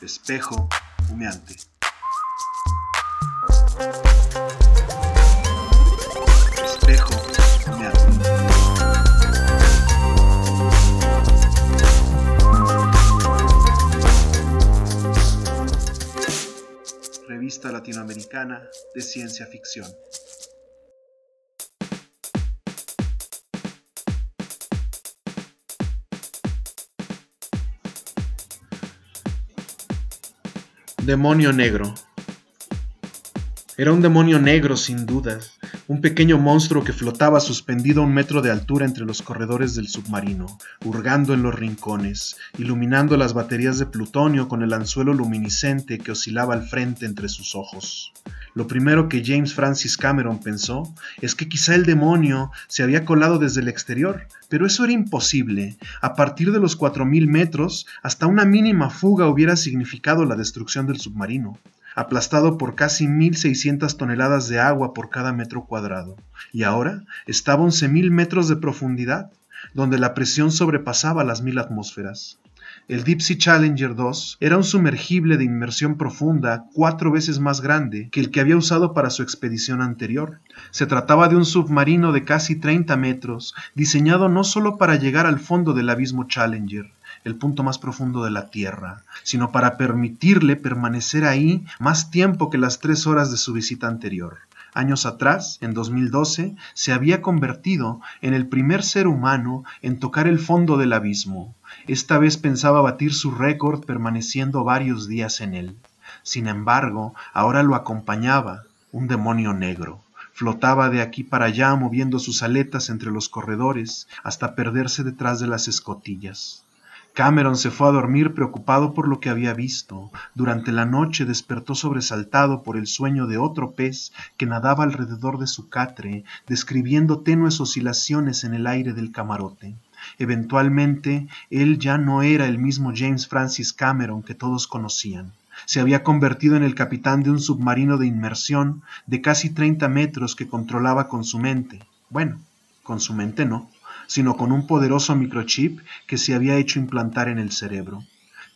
Espejo humeante. Espejo humeante. Revista Latinoamericana de Ciencia Ficción. Demonio negro. Era un demonio negro sin dudas, un pequeño monstruo que flotaba suspendido a un metro de altura entre los corredores del submarino, hurgando en los rincones, iluminando las baterías de plutonio con el anzuelo luminiscente que oscilaba al frente entre sus ojos. Lo primero que James Francis Cameron pensó es que quizá el demonio se había colado desde el exterior, pero eso era imposible. A partir de los 4.000 metros, hasta una mínima fuga hubiera significado la destrucción del submarino, aplastado por casi 1.600 toneladas de agua por cada metro cuadrado. Y ahora estaba a 11.000 metros de profundidad, donde la presión sobrepasaba las mil atmósferas. El Deep Sea Challenger 2 era un sumergible de inmersión profunda cuatro veces más grande que el que había usado para su expedición anterior. Se trataba de un submarino de casi 30 metros, diseñado no solo para llegar al fondo del abismo Challenger, el punto más profundo de la Tierra, sino para permitirle permanecer ahí más tiempo que las tres horas de su visita anterior. Años atrás, en 2012, se había convertido en el primer ser humano en tocar el fondo del abismo. Esta vez pensaba batir su récord permaneciendo varios días en él. Sin embargo, ahora lo acompañaba un demonio negro. Flotaba de aquí para allá moviendo sus aletas entre los corredores hasta perderse detrás de las escotillas. Cameron se fue a dormir preocupado por lo que había visto. Durante la noche despertó sobresaltado por el sueño de otro pez que nadaba alrededor de su catre, describiendo tenues oscilaciones en el aire del camarote. Eventualmente, él ya no era el mismo James Francis Cameron que todos conocían. Se había convertido en el capitán de un submarino de inmersión de casi 30 metros que controlaba con su mente. Bueno, con su mente no, sino con un poderoso microchip que se había hecho implantar en el cerebro.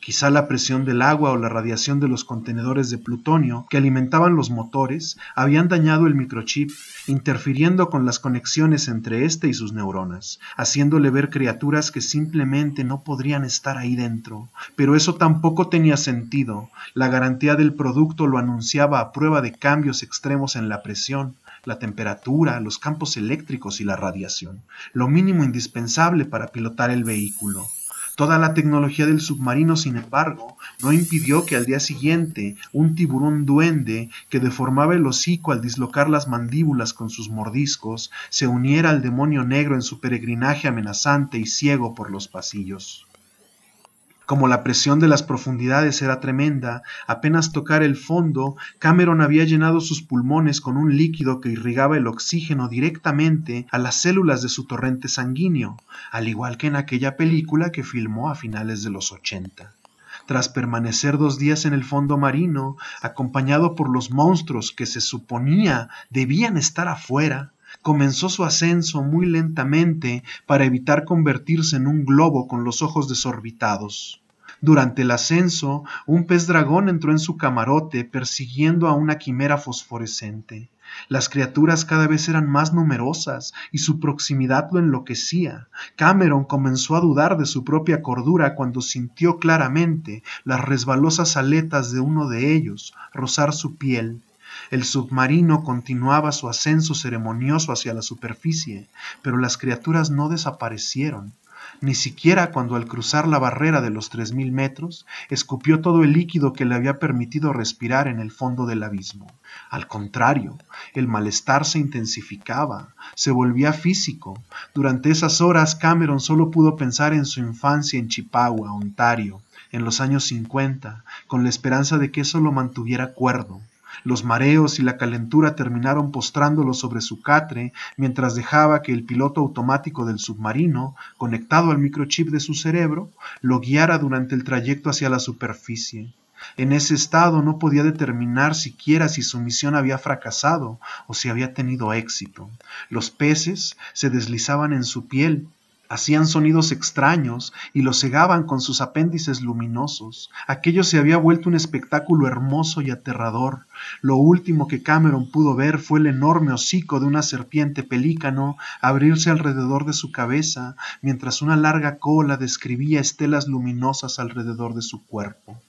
Quizá la presión del agua o la radiación de los contenedores de plutonio que alimentaban los motores habían dañado el microchip, interfiriendo con las conexiones entre éste y sus neuronas, haciéndole ver criaturas que simplemente no podrían estar ahí dentro. Pero eso tampoco tenía sentido. La garantía del producto lo anunciaba a prueba de cambios extremos en la presión, la temperatura, los campos eléctricos y la radiación, lo mínimo indispensable para pilotar el vehículo. Toda la tecnología del submarino, sin embargo, no impidió que al día siguiente un tiburón duende que deformaba el hocico al dislocar las mandíbulas con sus mordiscos se uniera al demonio negro en su peregrinaje amenazante y ciego por los pasillos. Como la presión de las profundidades era tremenda, apenas tocar el fondo, Cameron había llenado sus pulmones con un líquido que irrigaba el oxígeno directamente a las células de su torrente sanguíneo, al igual que en aquella película que filmó a finales de los ochenta. Tras permanecer dos días en el fondo marino, acompañado por los monstruos que se suponía debían estar afuera, comenzó su ascenso muy lentamente para evitar convertirse en un globo con los ojos desorbitados. Durante el ascenso, un pez dragón entró en su camarote persiguiendo a una quimera fosforescente. Las criaturas cada vez eran más numerosas y su proximidad lo enloquecía. Cameron comenzó a dudar de su propia cordura cuando sintió claramente las resbalosas aletas de uno de ellos rozar su piel. El submarino continuaba su ascenso ceremonioso hacia la superficie, pero las criaturas no desaparecieron ni siquiera cuando al cruzar la barrera de los tres mil metros escupió todo el líquido que le había permitido respirar en el fondo del abismo. Al contrario, el malestar se intensificaba, se volvía físico. Durante esas horas Cameron solo pudo pensar en su infancia en Chippewa, Ontario, en los años 50, con la esperanza de que eso lo mantuviera cuerdo. Los mareos y la calentura terminaron postrándolo sobre su catre mientras dejaba que el piloto automático del submarino, conectado al microchip de su cerebro, lo guiara durante el trayecto hacia la superficie. En ese estado no podía determinar siquiera si su misión había fracasado o si había tenido éxito. Los peces se deslizaban en su piel, Hacían sonidos extraños y lo cegaban con sus apéndices luminosos. Aquello se había vuelto un espectáculo hermoso y aterrador. Lo último que Cameron pudo ver fue el enorme hocico de una serpiente pelícano abrirse alrededor de su cabeza, mientras una larga cola describía estelas luminosas alrededor de su cuerpo.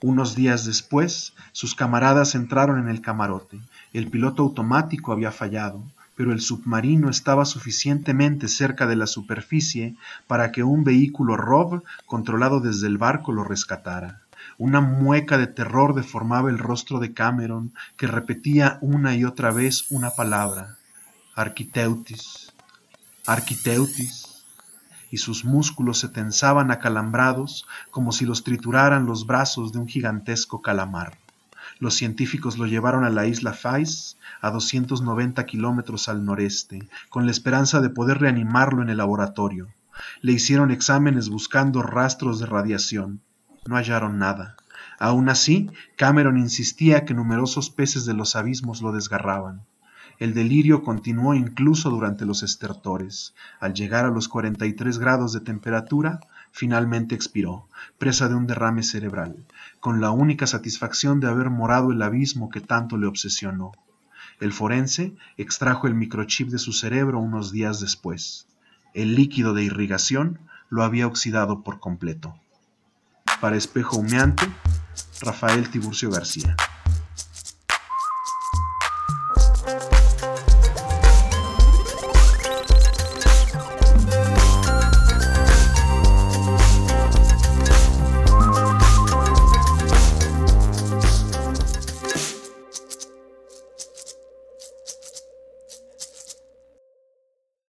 Unos días después, sus camaradas entraron en el camarote. El piloto automático había fallado pero el submarino estaba suficientemente cerca de la superficie para que un vehículo ROV controlado desde el barco lo rescatara. Una mueca de terror deformaba el rostro de Cameron, que repetía una y otra vez una palabra, Arquiteutis, Arquiteutis, y sus músculos se tensaban acalambrados como si los trituraran los brazos de un gigantesco calamar. Los científicos lo llevaron a la isla Fais, a 290 kilómetros al noreste, con la esperanza de poder reanimarlo en el laboratorio. Le hicieron exámenes buscando rastros de radiación. No hallaron nada. Aún así, Cameron insistía que numerosos peces de los abismos lo desgarraban. El delirio continuó incluso durante los estertores. Al llegar a los 43 grados de temperatura, finalmente expiró, presa de un derrame cerebral, con la única satisfacción de haber morado el abismo que tanto le obsesionó. El forense extrajo el microchip de su cerebro unos días después. El líquido de irrigación lo había oxidado por completo. Para espejo humeante, Rafael Tiburcio García.